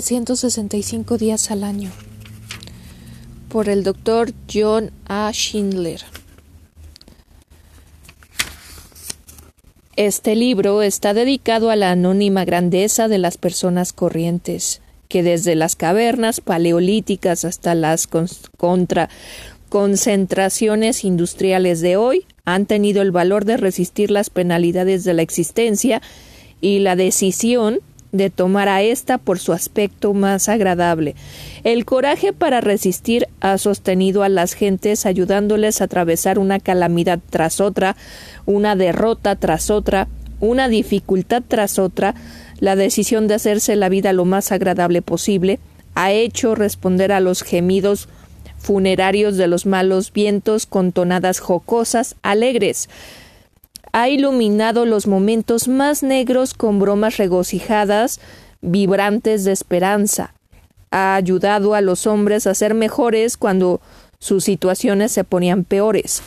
165 días al año por el doctor John A. Schindler. Este libro está dedicado a la anónima grandeza de las personas corrientes, que desde las cavernas paleolíticas hasta las contra concentraciones industriales de hoy han tenido el valor de resistir las penalidades de la existencia y la decisión de tomar a ésta por su aspecto más agradable. El coraje para resistir ha sostenido a las gentes ayudándoles a atravesar una calamidad tras otra, una derrota tras otra, una dificultad tras otra, la decisión de hacerse la vida lo más agradable posible, ha hecho responder a los gemidos funerarios de los malos vientos con tonadas jocosas, alegres, ha iluminado los momentos más negros con bromas regocijadas, vibrantes de esperanza. Ha ayudado a los hombres a ser mejores cuando sus situaciones se ponían peores.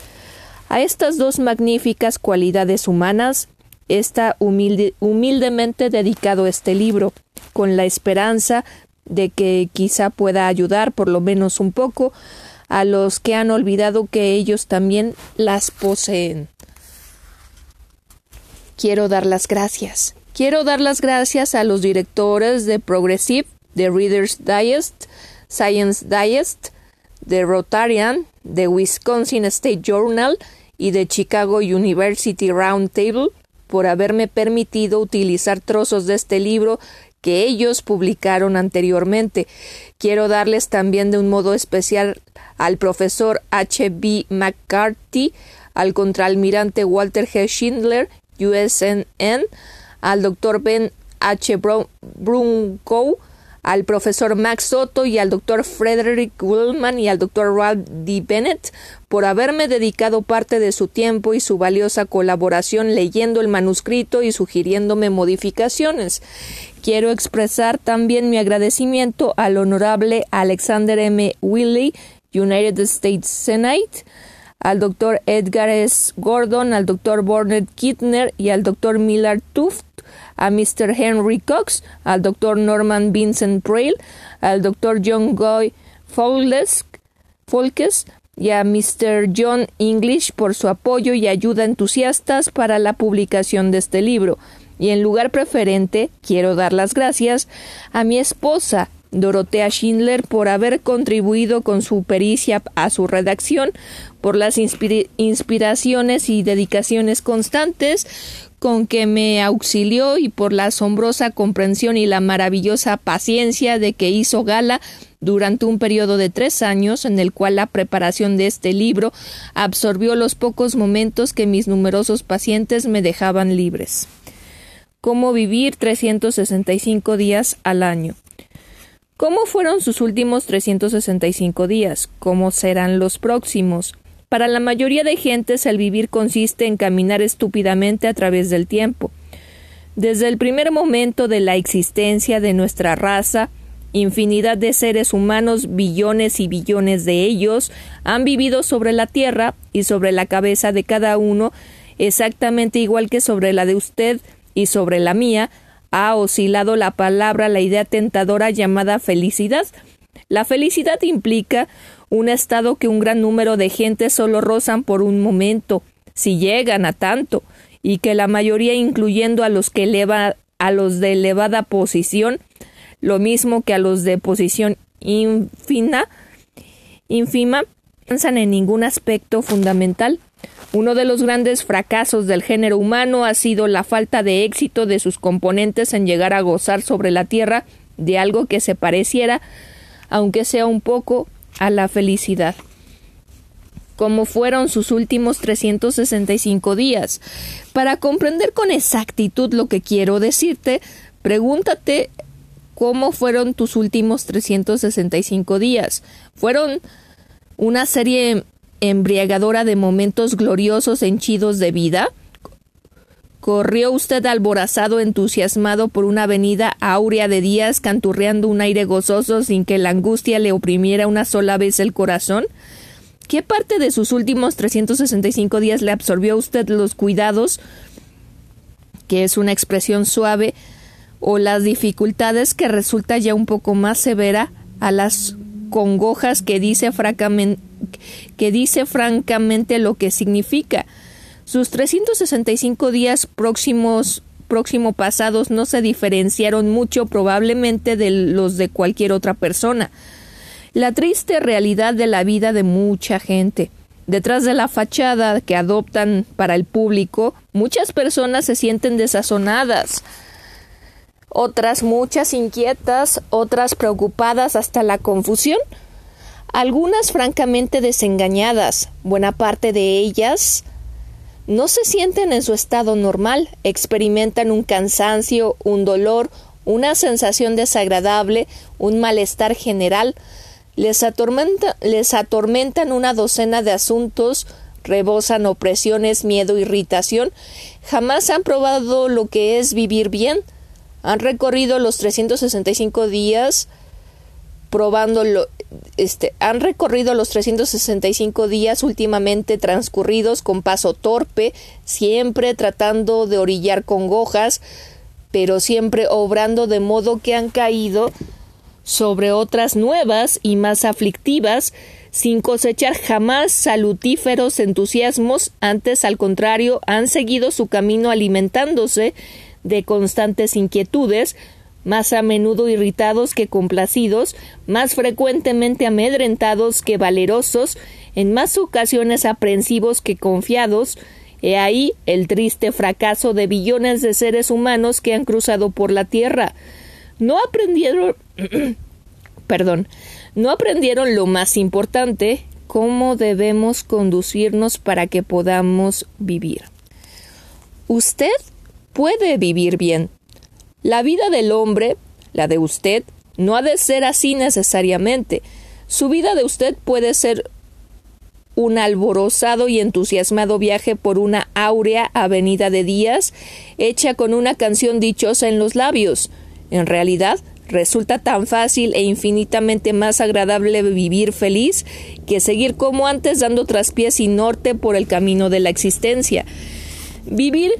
A estas dos magníficas cualidades humanas está humildemente dedicado este libro, con la esperanza de que quizá pueda ayudar por lo menos un poco a los que han olvidado que ellos también las poseen quiero dar las gracias. Quiero dar las gracias a los directores de Progressive, de Reader's Digest, Science Digest, de Rotarian, de Wisconsin State Journal y de Chicago University Roundtable por haberme permitido utilizar trozos de este libro que ellos publicaron anteriormente. Quiero darles también de un modo especial al profesor H. B. McCarthy, al contraalmirante Walter G. Schindler USNN, al doctor Ben H. Brunkow, al profesor Max Soto y al doctor Frederick Willman y al doctor Ralph D. Bennett por haberme dedicado parte de su tiempo y su valiosa colaboración leyendo el manuscrito y sugiriéndome modificaciones. Quiero expresar también mi agradecimiento al honorable Alexander M. Willey, United States Senate, al doctor Edgar S. Gordon, al doctor Burnett Kittner y al doctor Millard Tuft, a Mr. Henry Cox, al doctor Norman Vincent Prail, al doctor John Goy Folkes y a Mr. John English por su apoyo y ayuda entusiastas para la publicación de este libro. Y en lugar preferente, quiero dar las gracias a mi esposa, Dorotea Schindler por haber contribuido con su pericia a su redacción, por las inspiraciones y dedicaciones constantes con que me auxilió y por la asombrosa comprensión y la maravillosa paciencia de que hizo gala durante un periodo de tres años en el cual la preparación de este libro absorbió los pocos momentos que mis numerosos pacientes me dejaban libres. Cómo vivir 365 días al año. ¿Cómo fueron sus últimos 365 días? ¿Cómo serán los próximos? Para la mayoría de gentes el vivir consiste en caminar estúpidamente a través del tiempo. Desde el primer momento de la existencia de nuestra raza, infinidad de seres humanos, billones y billones de ellos, han vivido sobre la tierra y sobre la cabeza de cada uno, exactamente igual que sobre la de usted y sobre la mía, ha oscilado la palabra, la idea tentadora llamada felicidad. La felicidad implica un estado que un gran número de gente solo rozan por un momento, si llegan a tanto, y que la mayoría, incluyendo a los que eleva, a los de elevada posición, lo mismo que a los de posición infina, ínfima, piensan en ningún aspecto fundamental. Uno de los grandes fracasos del género humano ha sido la falta de éxito de sus componentes en llegar a gozar sobre la Tierra de algo que se pareciera, aunque sea un poco, a la felicidad. Como fueron sus últimos 365 días. Para comprender con exactitud lo que quiero decirte, pregúntate cómo fueron tus últimos 365 días. ¿Fueron una serie embriagadora de momentos gloriosos henchidos de vida? Corrió usted alborazado, entusiasmado por una avenida áurea de días, canturreando un aire gozoso sin que la angustia le oprimiera una sola vez el corazón. ¿Qué parte de sus últimos 365 días le absorbió a usted los cuidados, que es una expresión suave, o las dificultades que resulta ya un poco más severa a las congojas que dice, francamente, que dice francamente lo que significa. Sus 365 días próximos próximo pasados no se diferenciaron mucho probablemente de los de cualquier otra persona. La triste realidad de la vida de mucha gente. Detrás de la fachada que adoptan para el público, muchas personas se sienten desazonadas, otras muchas inquietas, otras preocupadas hasta la confusión, algunas francamente desengañadas, buena parte de ellas no se sienten en su estado normal, experimentan un cansancio, un dolor, una sensación desagradable, un malestar general, les, les atormentan una docena de asuntos, rebosan opresiones, miedo, irritación, jamás han probado lo que es vivir bien, han recorrido los 365 días probando este, han recorrido los 365 días últimamente transcurridos con paso torpe, siempre tratando de orillar congojas, pero siempre obrando de modo que han caído sobre otras nuevas y más aflictivas, sin cosechar jamás salutíferos entusiasmos, antes al contrario han seguido su camino alimentándose de constantes inquietudes, más a menudo irritados que complacidos, más frecuentemente amedrentados que valerosos, en más ocasiones aprensivos que confiados, he ahí el triste fracaso de billones de seres humanos que han cruzado por la tierra. No aprendieron perdón, no aprendieron lo más importante, cómo debemos conducirnos para que podamos vivir. Usted puede vivir bien, la vida del hombre, la de usted, no ha de ser así necesariamente. Su vida de usted puede ser un alborozado y entusiasmado viaje por una áurea avenida de días, hecha con una canción dichosa en los labios. En realidad, resulta tan fácil e infinitamente más agradable vivir feliz que seguir como antes dando traspiés y norte por el camino de la existencia. Vivir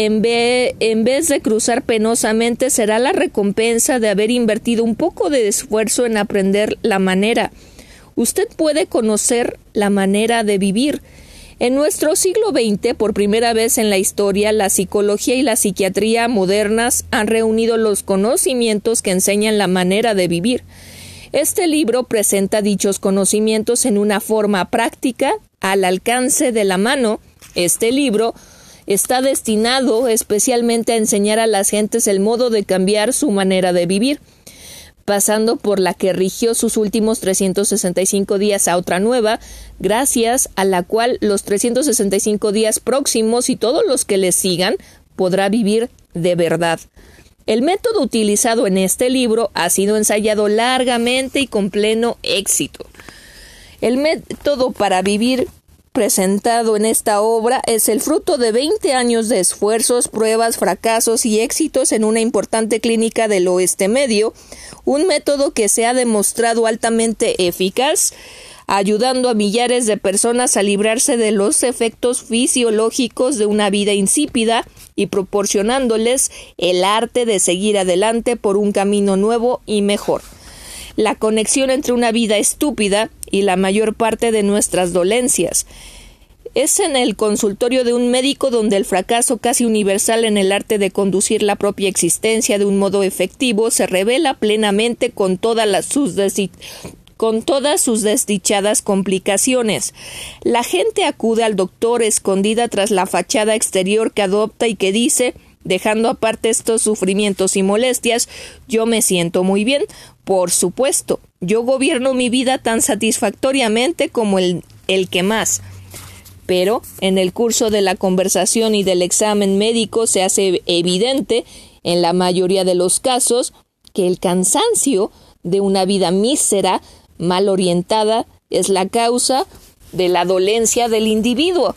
en, vez de cruzar penosamente será la recompensa de haber invertido un poco de esfuerzo en aprender la manera. Usted puede conocer la manera de vivir. En nuestro siglo XX, por primera vez en la historia, la psicología y la psiquiatría modernas han reunido los conocimientos que enseñan la manera de vivir. Este libro presenta dichos conocimientos en una forma práctica, al alcance de la mano. Este libro está destinado especialmente a enseñar a las gentes el modo de cambiar su manera de vivir, pasando por la que rigió sus últimos 365 días a otra nueva, gracias a la cual los 365 días próximos y todos los que le sigan podrá vivir de verdad. El método utilizado en este libro ha sido ensayado largamente y con pleno éxito. El método para vivir presentado en esta obra es el fruto de 20 años de esfuerzos, pruebas, fracasos y éxitos en una importante clínica del oeste medio, un método que se ha demostrado altamente eficaz, ayudando a millares de personas a librarse de los efectos fisiológicos de una vida insípida y proporcionándoles el arte de seguir adelante por un camino nuevo y mejor. La conexión entre una vida estúpida y la mayor parte de nuestras dolencias. Es en el consultorio de un médico donde el fracaso casi universal en el arte de conducir la propia existencia de un modo efectivo se revela plenamente con con todas sus desdichadas complicaciones. La gente acude al doctor escondida tras la fachada exterior que adopta y que dice Dejando aparte estos sufrimientos y molestias, yo me siento muy bien. Por supuesto, yo gobierno mi vida tan satisfactoriamente como el, el que más. Pero en el curso de la conversación y del examen médico se hace evidente, en la mayoría de los casos, que el cansancio de una vida mísera, mal orientada, es la causa de la dolencia del individuo.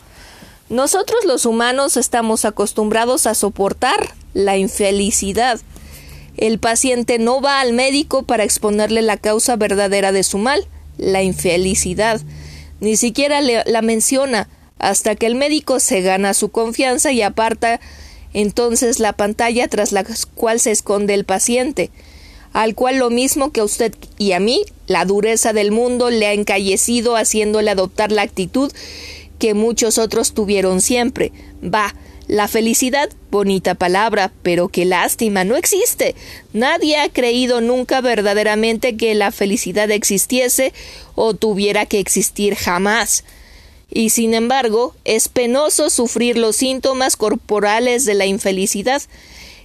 Nosotros los humanos estamos acostumbrados a soportar la infelicidad. El paciente no va al médico para exponerle la causa verdadera de su mal, la infelicidad. Ni siquiera la menciona hasta que el médico se gana su confianza y aparta entonces la pantalla tras la cual se esconde el paciente, al cual lo mismo que a usted y a mí, la dureza del mundo le ha encallecido haciéndole adoptar la actitud que muchos otros tuvieron siempre. Va, la felicidad, bonita palabra, pero qué lástima, no existe. Nadie ha creído nunca verdaderamente que la felicidad existiese o tuviera que existir jamás. Y sin embargo, es penoso sufrir los síntomas corporales de la infelicidad.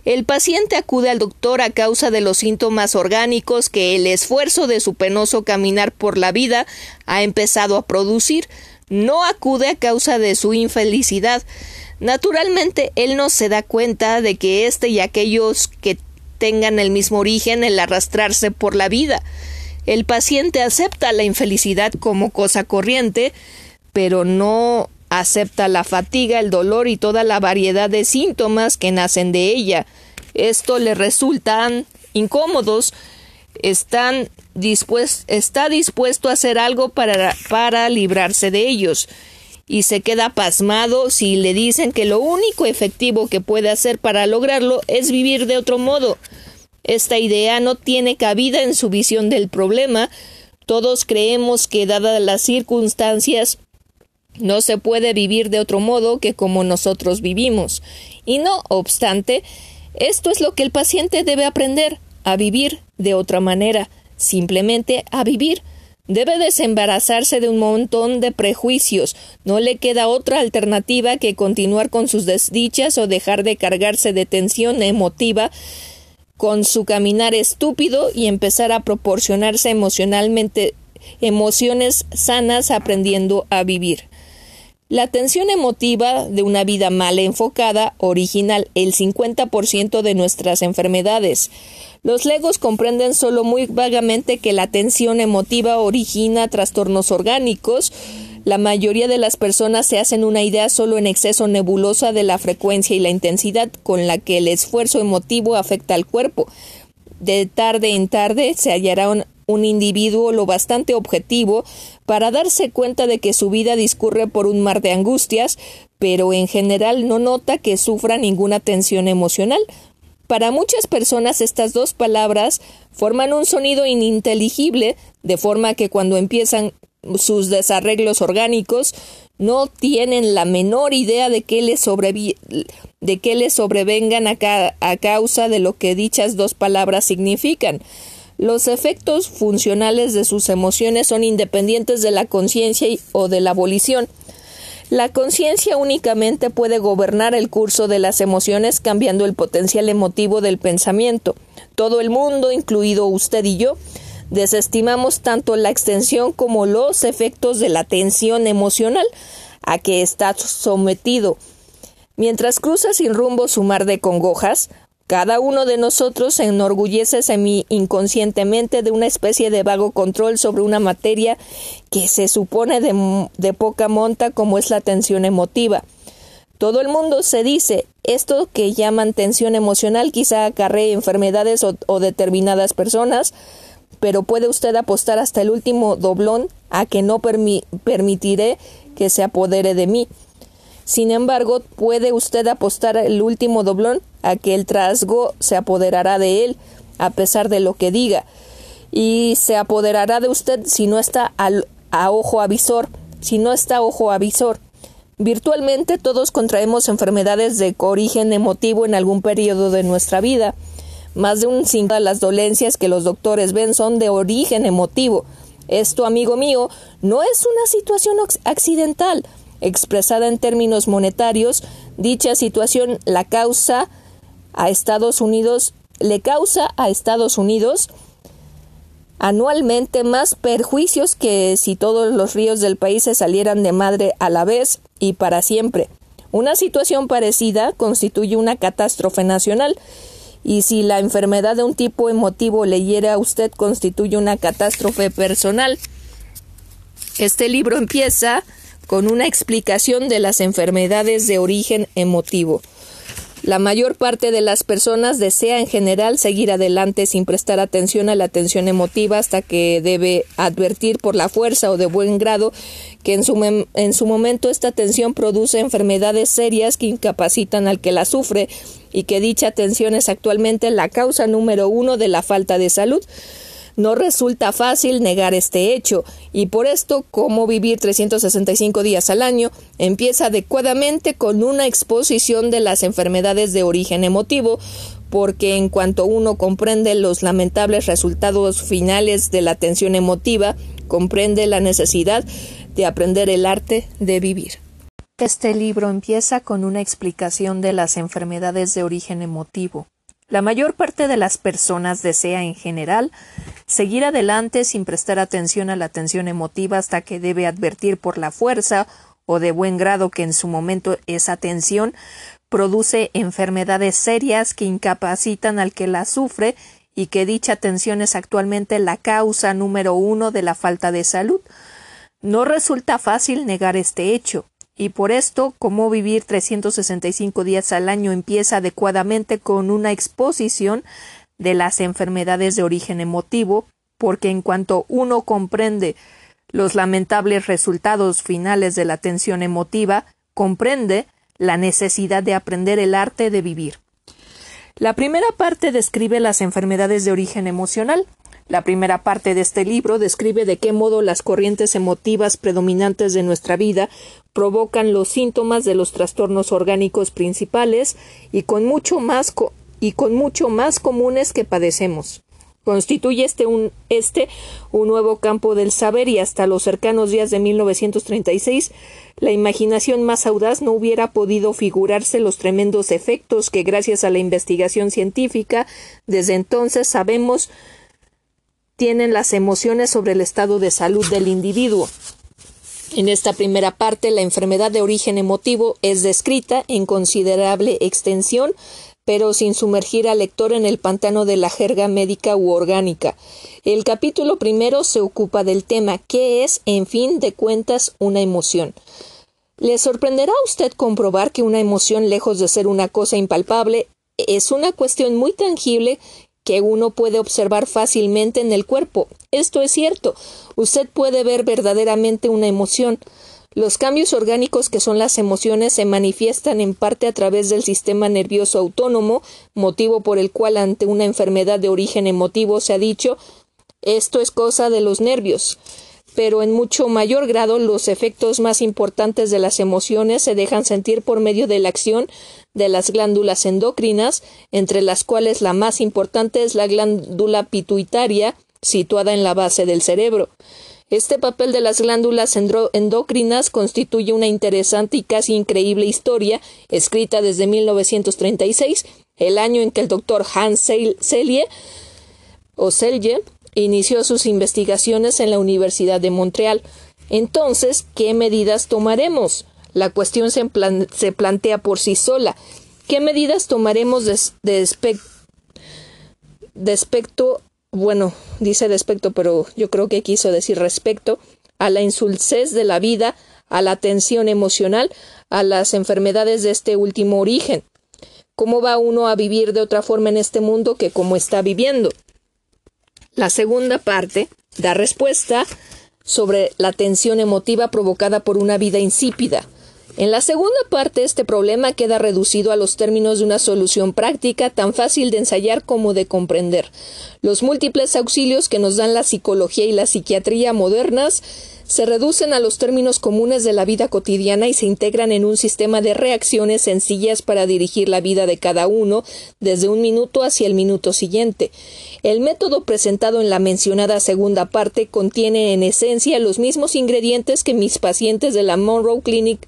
El paciente acude al doctor a causa de los síntomas orgánicos que el esfuerzo de su penoso caminar por la vida ha empezado a producir. No acude a causa de su infelicidad. Naturalmente, él no se da cuenta de que éste y aquellos que tengan el mismo origen el arrastrarse por la vida. El paciente acepta la infelicidad como cosa corriente, pero no acepta la fatiga, el dolor y toda la variedad de síntomas que nacen de ella. Esto le resultan incómodos, están está dispuesto a hacer algo para, para librarse de ellos y se queda pasmado si le dicen que lo único efectivo que puede hacer para lograrlo es vivir de otro modo. Esta idea no tiene cabida en su visión del problema. Todos creemos que dadas las circunstancias no se puede vivir de otro modo que como nosotros vivimos. Y no obstante, esto es lo que el paciente debe aprender, a vivir de otra manera, simplemente a vivir. Debe desembarazarse de un montón de prejuicios. No le queda otra alternativa que continuar con sus desdichas o dejar de cargarse de tensión emotiva con su caminar estúpido y empezar a proporcionarse emocionalmente emociones sanas aprendiendo a vivir. La tensión emotiva de una vida mal enfocada original el 50% de nuestras enfermedades. Los legos comprenden solo muy vagamente que la tensión emotiva origina trastornos orgánicos. La mayoría de las personas se hacen una idea solo en exceso nebulosa de la frecuencia y la intensidad con la que el esfuerzo emotivo afecta al cuerpo. De tarde en tarde se hallará un, individuo lo bastante objetivo para darse cuenta de que su vida discurre por un mar de angustias, pero en general no nota que sufra ninguna tensión emocional. Para muchas personas estas dos palabras forman un sonido ininteligible, de forma que cuando empiezan sus desarreglos orgánicos no tienen la menor idea de qué les, sobrevengan a causa de lo que dichas dos palabras significan. Los efectos funcionales de sus emociones son independientes de la conciencia o de la abolición. La conciencia únicamente puede gobernar el curso de las emociones cambiando el potencial emotivo del pensamiento. Todo el mundo, incluido usted y yo, desestimamos tanto la extensión como los efectos de la tensión emocional a que está sometido. Mientras cruza sin rumbo su mar de congojas, cada uno de nosotros se enorgullece semi inconscientemente de una especie de vago control sobre una materia que se supone de, poca monta como es la tensión emotiva. Todo el mundo se dice esto que llaman tensión emocional quizá acarree enfermedades o determinadas personas, pero puede usted apostar hasta el último doblón a que no permitiré que se apodere de mí. Sin embargo, puede usted apostar el último doblón a que el trasgo se apoderará de él, a pesar de lo que diga, y se apoderará de usted si no está a ojo avisor, si no está ojo avisor. Virtualmente todos contraemos enfermedades de origen emotivo en algún periodo de nuestra vida. Más de un cinco de las dolencias que los doctores ven son de origen emotivo. Esto, amigo mío, no es una situación accidental, Expresada en términos monetarios, dicha situación la causa a Estados Unidos le causa a Estados Unidos anualmente más perjuicios que si todos los ríos del país se salieran de madre a la vez y para siempre. Una situación parecida constituye una catástrofe nacional y si la enfermedad de un tipo emotivo le a usted constituye una catástrofe personal. Este libro empieza con una explicación de las enfermedades de origen emotivo. La mayor parte de las personas desea en general seguir adelante sin prestar atención a la tensión emotiva hasta que debe advertir por la fuerza o de buen grado que en su, en su momento esta tensión produce enfermedades serias que incapacitan al que la sufre y que dicha tensión es actualmente la causa número uno de la falta de salud. No resulta fácil negar este hecho, y por esto cómo vivir 365 días al año empieza adecuadamente con una exposición de las enfermedades de origen emotivo, porque en cuanto uno comprende los lamentables resultados finales de la tensión emotiva, comprende la necesidad de aprender el arte de vivir. Este libro empieza con una explicación de las enfermedades de origen emotivo. La mayor parte de las personas desea en general seguir adelante sin prestar atención a la tensión emotiva hasta que debe advertir por la fuerza o de buen grado que en su momento esa tensión produce enfermedades serias que incapacitan al que la sufre y que dicha tensión es actualmente la causa número uno de la falta de salud. No resulta fácil negar este hecho y por esto cómo vivir 365 días al año empieza adecuadamente con una exposición de las enfermedades de origen emotivo, porque en cuanto uno comprende los lamentables resultados finales de la tensión emotiva, comprende la necesidad de aprender el arte de vivir. La primera parte describe las enfermedades de origen emocional, la primera parte de este libro describe de qué modo las corrientes emotivas predominantes de nuestra vida provocan los síntomas de los trastornos orgánicos principales y con mucho más, y con mucho más comunes que padecemos. Constituye este un, este un nuevo campo del saber y hasta los cercanos días de 1936 la imaginación más audaz no hubiera podido figurarse los tremendos efectos que gracias a la investigación científica desde entonces sabemos tienen las emociones sobre el estado de salud del individuo. En esta primera parte, la enfermedad de origen emotivo es descrita en considerable extensión, pero sin sumergir al lector en el pantano de la jerga médica u orgánica. El capítulo primero se ocupa del tema ¿qué es, en fin de cuentas, una emoción? Le sorprenderá a usted comprobar que una emoción, lejos de ser una cosa impalpable, es una cuestión muy tangible que uno puede observar fácilmente en el cuerpo. Esto es cierto. Usted puede ver verdaderamente una emoción. Los cambios orgánicos que son las emociones se manifiestan en parte a través del sistema nervioso autónomo, motivo por el cual ante una enfermedad de origen emotivo se ha dicho esto es cosa de los nervios pero en mucho mayor grado los efectos más importantes de las emociones se dejan sentir por medio de la acción de las glándulas endocrinas, entre las cuales la más importante es la glándula pituitaria, situada en la base del cerebro. Este papel de las glándulas endocrinas constituye una interesante y casi increíble historia, escrita desde 1936, el año en que el doctor Hans Selye o Selye inició sus investigaciones en la Universidad de Montreal. Entonces, ¿qué medidas tomaremos? La cuestión se, plantea por sí sola. ¿Qué medidas tomaremos de, bueno, dice respecto, pero yo creo que quiso decir respecto a la insulsez de la vida, a la tensión emocional, a las enfermedades de este último origen? ¿Cómo va uno a vivir de otra forma en este mundo que como está viviendo? La segunda parte da respuesta sobre la tensión emotiva provocada por una vida insípida. En la segunda parte este problema queda reducido a los términos de una solución práctica tan fácil de ensayar como de comprender. Los múltiples auxilios que nos dan la psicología y la psiquiatría modernas se reducen a los términos comunes de la vida cotidiana y se integran en un sistema de reacciones sencillas para dirigir la vida de cada uno desde un minuto hacia el minuto siguiente. El método presentado en la mencionada segunda parte contiene en esencia los mismos ingredientes que mis pacientes de la Monroe Clinic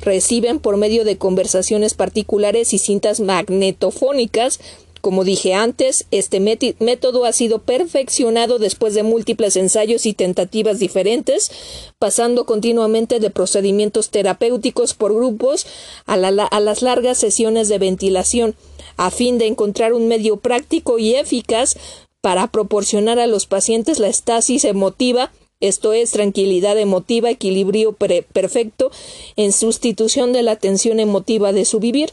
reciben por medio de conversaciones particulares y cintas magnetofónicas como dije antes, este método ha sido perfeccionado después de múltiples ensayos y tentativas diferentes, pasando continuamente de procedimientos terapéuticos por grupos a, las largas sesiones de ventilación, a fin de encontrar un medio práctico y eficaz para proporcionar a los pacientes la estasis emotiva esto es tranquilidad emotiva, equilibrio perfecto en sustitución de la tensión emotiva de su vivir.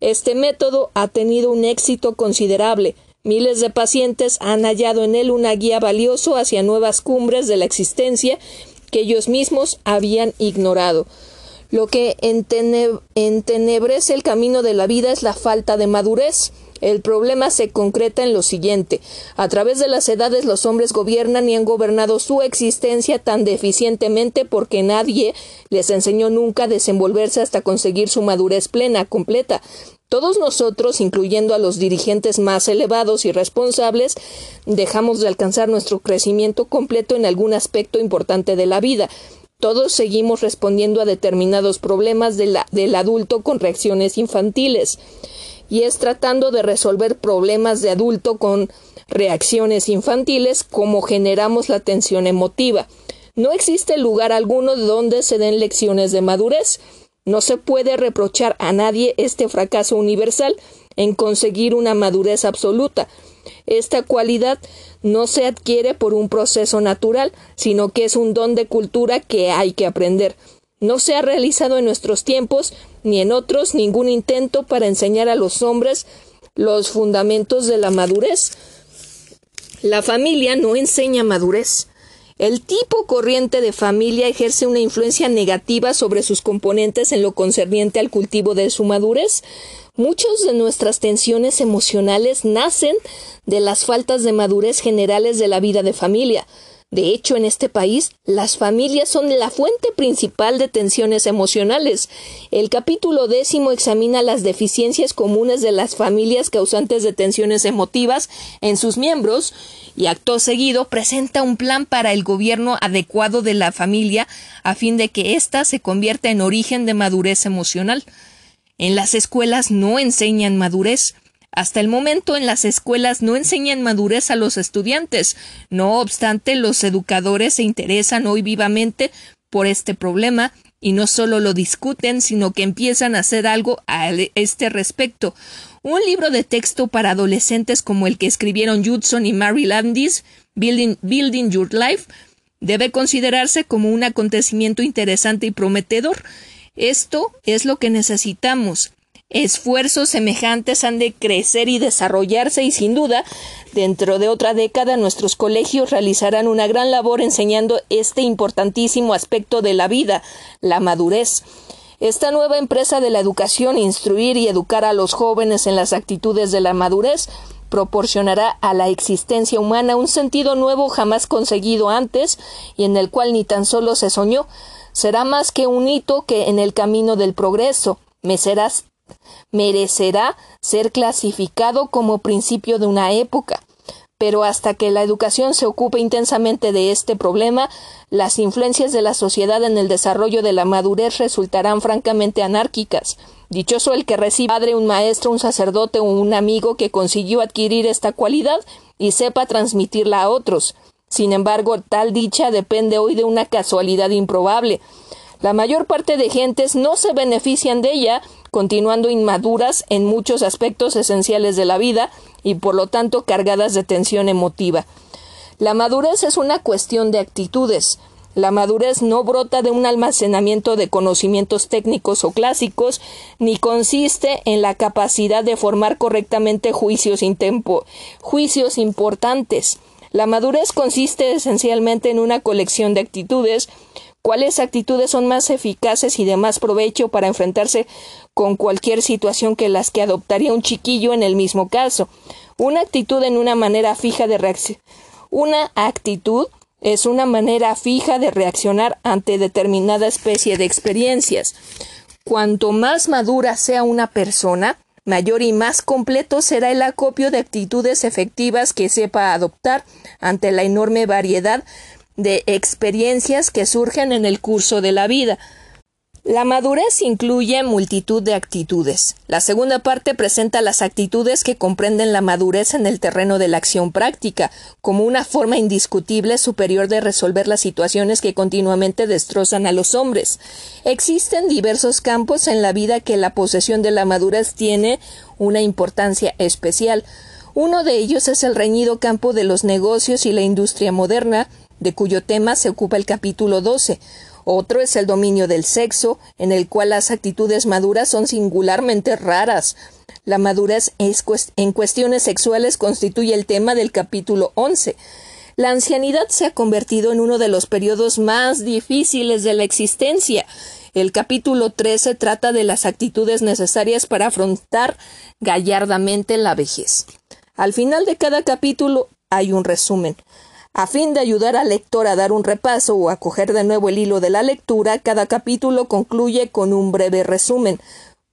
Este método ha tenido un éxito considerable. Miles de pacientes han hallado en él una guía valioso hacia nuevas cumbres de la existencia que ellos mismos habían ignorado. Lo que entenebrece el camino de la vida es la falta de madurez. El problema se concreta en lo siguiente. A través de las edades los hombres gobiernan y han gobernado su existencia tan deficientemente porque nadie les enseñó nunca a desenvolverse hasta conseguir su madurez plena, completa. Todos nosotros, incluyendo a los dirigentes más elevados y responsables, dejamos de alcanzar nuestro crecimiento completo en algún aspecto importante de la vida. Todos seguimos respondiendo a determinados problemas del adulto con reacciones infantiles y es tratando de resolver problemas de adulto con reacciones infantiles como generamos la tensión emotiva. No existe lugar alguno donde se den lecciones de madurez. No se puede reprochar a nadie este fracaso universal en conseguir una madurez absoluta. Esta cualidad no se adquiere por un proceso natural, sino que es un don de cultura que hay que aprender. No se ha realizado en nuestros tiempos ni en otros ningún intento para enseñar a los hombres los fundamentos de la madurez. La familia no enseña madurez. El tipo corriente de familia ejerce una influencia negativa sobre sus componentes en lo concerniente al cultivo de su madurez. Muchas de nuestras tensiones emocionales nacen de las faltas de madurez generales de la vida de familia. De hecho, en este país, las familias son la fuente principal de tensiones emocionales. El capítulo décimo examina las deficiencias comunes de las familias causantes de tensiones emotivas en sus miembros y acto seguido presenta un plan para el gobierno adecuado de la familia a fin de que ésta se convierta en origen de madurez emocional. En las escuelas no enseñan madurez, hasta el momento en las escuelas no enseñan madurez a los estudiantes. No obstante, los educadores se interesan hoy vivamente por este problema y no solo lo discuten, sino que empiezan a hacer algo a este respecto. Un libro de texto para adolescentes como el que escribieron Judson y Mary Landis, Building, Building Your Life, debe considerarse como un acontecimiento interesante y prometedor. Esto es lo que necesitamos esfuerzos semejantes han de crecer y desarrollarse y sin duda dentro de otra década nuestros colegios realizarán una gran labor enseñando este importantísimo aspecto de la vida, la madurez. Esta nueva empresa de la educación, instruir y educar a los jóvenes en las actitudes de la madurez, proporcionará a la existencia humana un sentido nuevo jamás conseguido antes y en el cual ni tan solo se soñó. Será más que un hito que en el camino del progreso. Me serás merecerá ser clasificado como principio de una época. Pero hasta que la educación se ocupe intensamente de este problema, las influencias de la sociedad en el desarrollo de la madurez resultarán francamente anárquicas. Dichoso el que reciba padre, un maestro, un sacerdote o un amigo que consiguió adquirir esta cualidad y sepa transmitirla a otros. Sin embargo, tal dicha depende hoy de una casualidad improbable. La mayor parte de gentes no se benefician de ella, continuando inmaduras en muchos aspectos esenciales de la vida y por lo tanto cargadas de tensión emotiva. La madurez es una cuestión de actitudes. La madurez no brota de un almacenamiento de conocimientos técnicos o clásicos, ni consiste en la capacidad de formar correctamente juicios, juicios importantes. La madurez consiste esencialmente en una colección de actitudes cuáles actitudes son más eficaces y de más provecho para enfrentarse con cualquier situación que las que adoptaría un chiquillo en el mismo caso. Una actitud en una manera fija de. Una actitud es una manera fija de reaccionar ante determinada especie de experiencias. Cuanto más madura sea una persona, mayor y más completo será el acopio de actitudes efectivas que sepa adoptar ante la enorme variedad de experiencias que surgen en el curso de la vida. La madurez incluye multitud de actitudes. La segunda parte presenta las actitudes que comprenden la madurez en el terreno de la acción práctica, como una forma indiscutible superior de resolver las situaciones que continuamente destrozan a los hombres. Existen diversos campos en la vida que la posesión de la madurez tiene una importancia especial. Uno de ellos es el reñido campo de los negocios y la industria moderna, de cuyo tema se ocupa el capítulo 12. Otro es el dominio del sexo, en el cual las actitudes maduras son singularmente raras. La madurez en cuestiones sexuales constituye el tema del capítulo 11. La ancianidad se ha convertido en uno de los periodos más difíciles de la existencia. El capítulo 13 trata de las actitudes necesarias para afrontar gallardamente la vejez. Al final de cada capítulo hay un resumen. A fin de ayudar al lector a dar un repaso o a coger de nuevo el hilo de la lectura, cada capítulo concluye con un breve resumen.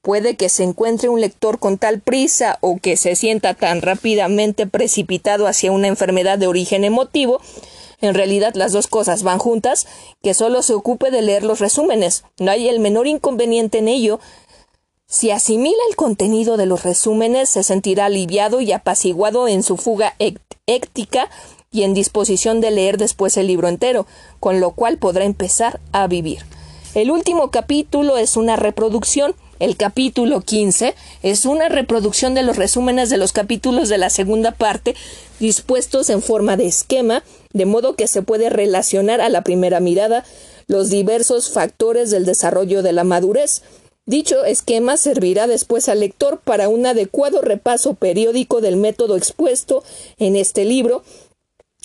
Puede que se encuentre un lector con tal prisa o que se sienta tan rápidamente precipitado hacia una enfermedad de origen emotivo, en realidad las dos cosas van juntas, que solo se ocupe de leer los resúmenes. No hay el menor inconveniente en ello. Si asimila el contenido de los resúmenes, se sentirá aliviado y apaciguado en su fuga éctica y en disposición de leer después el libro entero, con lo cual podrá empezar a vivir. El último capítulo es una reproducción. El capítulo 15 es una reproducción de los resúmenes de los capítulos de la segunda parte dispuestos en forma de esquema, de modo que se puede relacionar a la primera mirada los diversos factores del desarrollo de la madurez. Dicho esquema servirá después al lector para un adecuado repaso periódico del método expuesto en este libro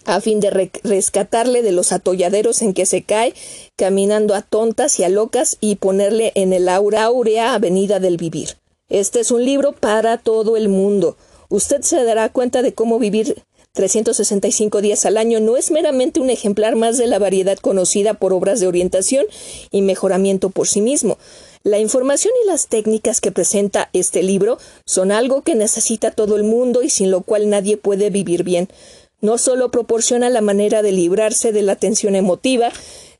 a fin de rescatarle de los atolladeros en que se cae, caminando a tontas y a locas y ponerle en el aura áurea avenida del vivir. Este es un libro para todo el mundo. Usted se dará cuenta de cómo vivir 365 días al año no es meramente un ejemplar más de la variedad conocida por obras de orientación y mejoramiento por sí mismo. La información y las técnicas que presenta este libro son algo que necesita todo el mundo y sin lo cual nadie puede vivir bien no solo proporciona la manera de librarse de la tensión emotiva,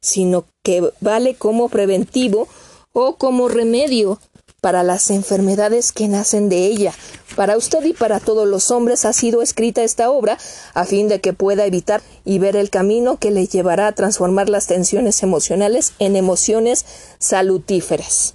sino que vale como preventivo o como remedio para las enfermedades que nacen de ella. Para usted y para todos los hombres ha sido escrita esta obra a fin de que pueda evitar y ver el camino que le llevará a transformar las tensiones emocionales en emociones salutíferas.